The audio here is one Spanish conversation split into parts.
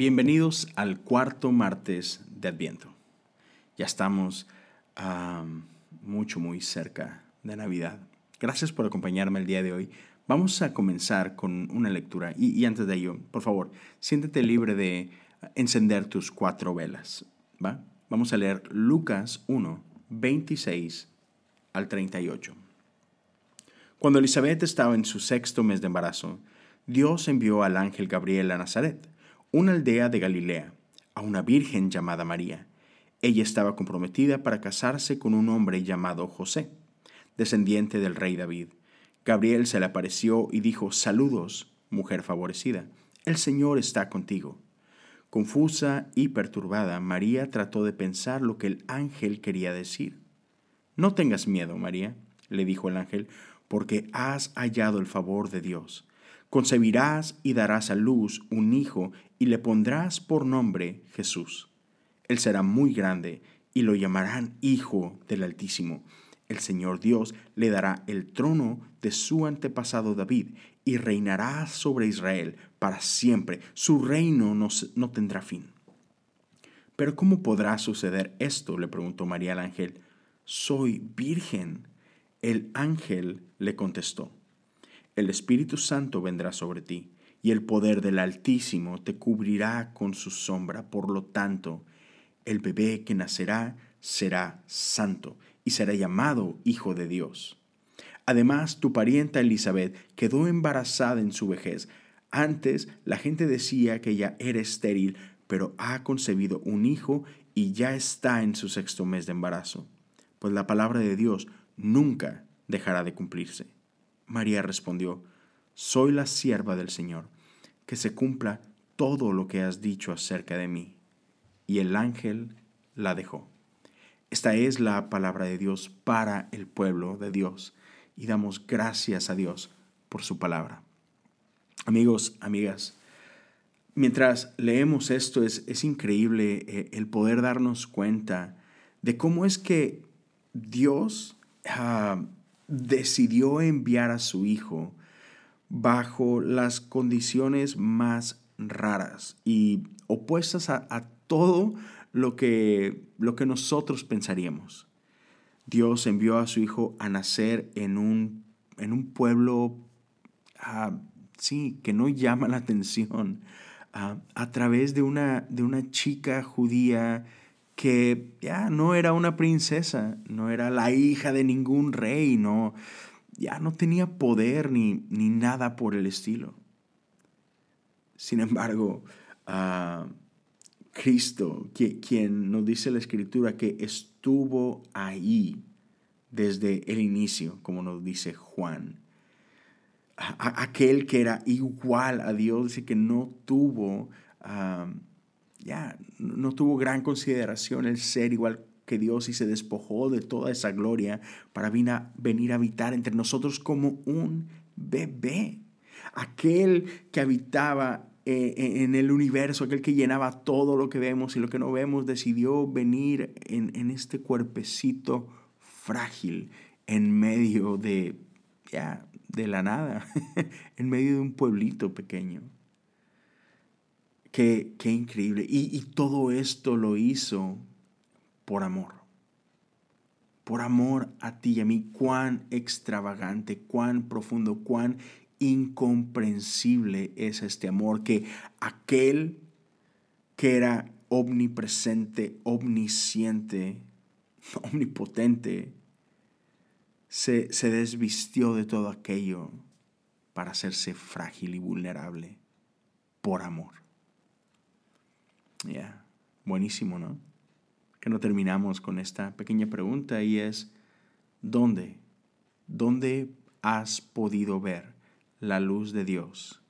Bienvenidos al cuarto martes de Adviento. Ya estamos mucho, muy cerca de Navidad. Gracias por acompañarme el día de hoy. Vamos a comenzar con una lectura y, antes de ello, por favor, siéntete libre de encender tus cuatro velas. ¿va? Vamos a leer Lucas 1, 26 al 38. Cuando Elizabeth estaba en su sexto mes de embarazo, Dios envió al ángel Gabriel a Nazaret una aldea de Galilea, a una virgen llamada María. Ella estaba comprometida para casarse con un hombre llamado José, descendiente del rey David. Gabriel se le apareció y dijo, Saludos, mujer favorecida, el Señor está contigo. Confusa y perturbada, María trató de pensar lo que el ángel quería decir. No tengas miedo, María, le dijo el ángel, porque has hallado el favor de Dios. Concebirás y darás a luz un hijo y le pondrás por nombre Jesús. Él será muy grande y lo llamarán Hijo del Altísimo. El Señor Dios le dará el trono de su antepasado David y reinará sobre Israel para siempre. Su reino no, no tendrá fin. Pero ¿cómo podrá suceder esto? le preguntó María al ángel. Soy virgen. El ángel le contestó el Espíritu Santo vendrá sobre ti, y el poder del Altísimo te cubrirá con su sombra. Por lo tanto, el bebé que nacerá será santo y será llamado Hijo de Dios. Además, tu parienta Elizabeth quedó embarazada en su vejez. Antes la gente decía que ella era estéril, pero ha concebido un hijo y ya está en su sexto mes de embarazo. Pues la palabra de Dios nunca dejará de cumplirse. María respondió, Soy la sierva del Señor, que se cumpla todo lo que has dicho acerca de mí. Y el ángel la dejó. Esta es la palabra de Dios para el pueblo de Dios y damos gracias a Dios por su palabra. Amigos, amigas, mientras leemos esto es, es increíble eh, el poder darnos cuenta de cómo es que Dios ah, decidió enviar a su hijo bajo las condiciones más raras y opuestas a, todo lo que, lo que nosotros pensaríamos. Dios envió a su hijo a nacer en un, en un pueblo, ah, sí, que no llama la atención, ah, a través de una, de una chica judía que ya no era una princesa, no era la hija de ningún rey, no, ya no tenía poder ni, ni nada por el estilo. Sin embargo, uh, Cristo, quien nos dice la escritura que estuvo ahí desde el inicio, como nos dice Juan, aquel que era igual a Dios y que no tuvo ya no tuvo gran consideración el ser igual que Dios y se despojó de toda esa gloria para venir a habitar entre nosotros como un bebé. Aquel que habitaba eh, eh, en el universo, aquel que llenaba todo lo que vemos y lo que no vemos, decidió venir en, en este cuerpecito frágil en medio de, ya, de la nada, en medio de un pueblito pequeño. Qué, increíble. Y, todo esto lo hizo por amor. Por amor a ti y a mí. Cuán extravagante, cuán profundo, cuán incomprensible es este amor que aquel que era omnipresente, omnisciente, omnipotente, se, desvistió de todo aquello para hacerse frágil y vulnerable por amor. Ya, buenísimo, ¿no? Que no terminamos con esta pequeña pregunta y es, ¿dónde? ¿Dónde has podido ver la luz de Dios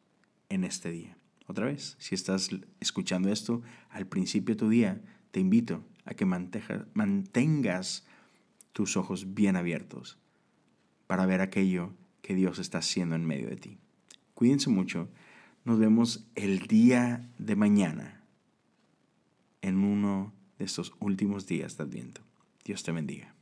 en este día? Otra vez, si estás escuchando esto al principio de tu día, te invito a que mantengas tus ojos bien abiertos para ver aquello que Dios está haciendo en medio de ti. Cuídense mucho. Nos vemos el día de mañana en uno de estos últimos días de Adviento. Dios te bendiga.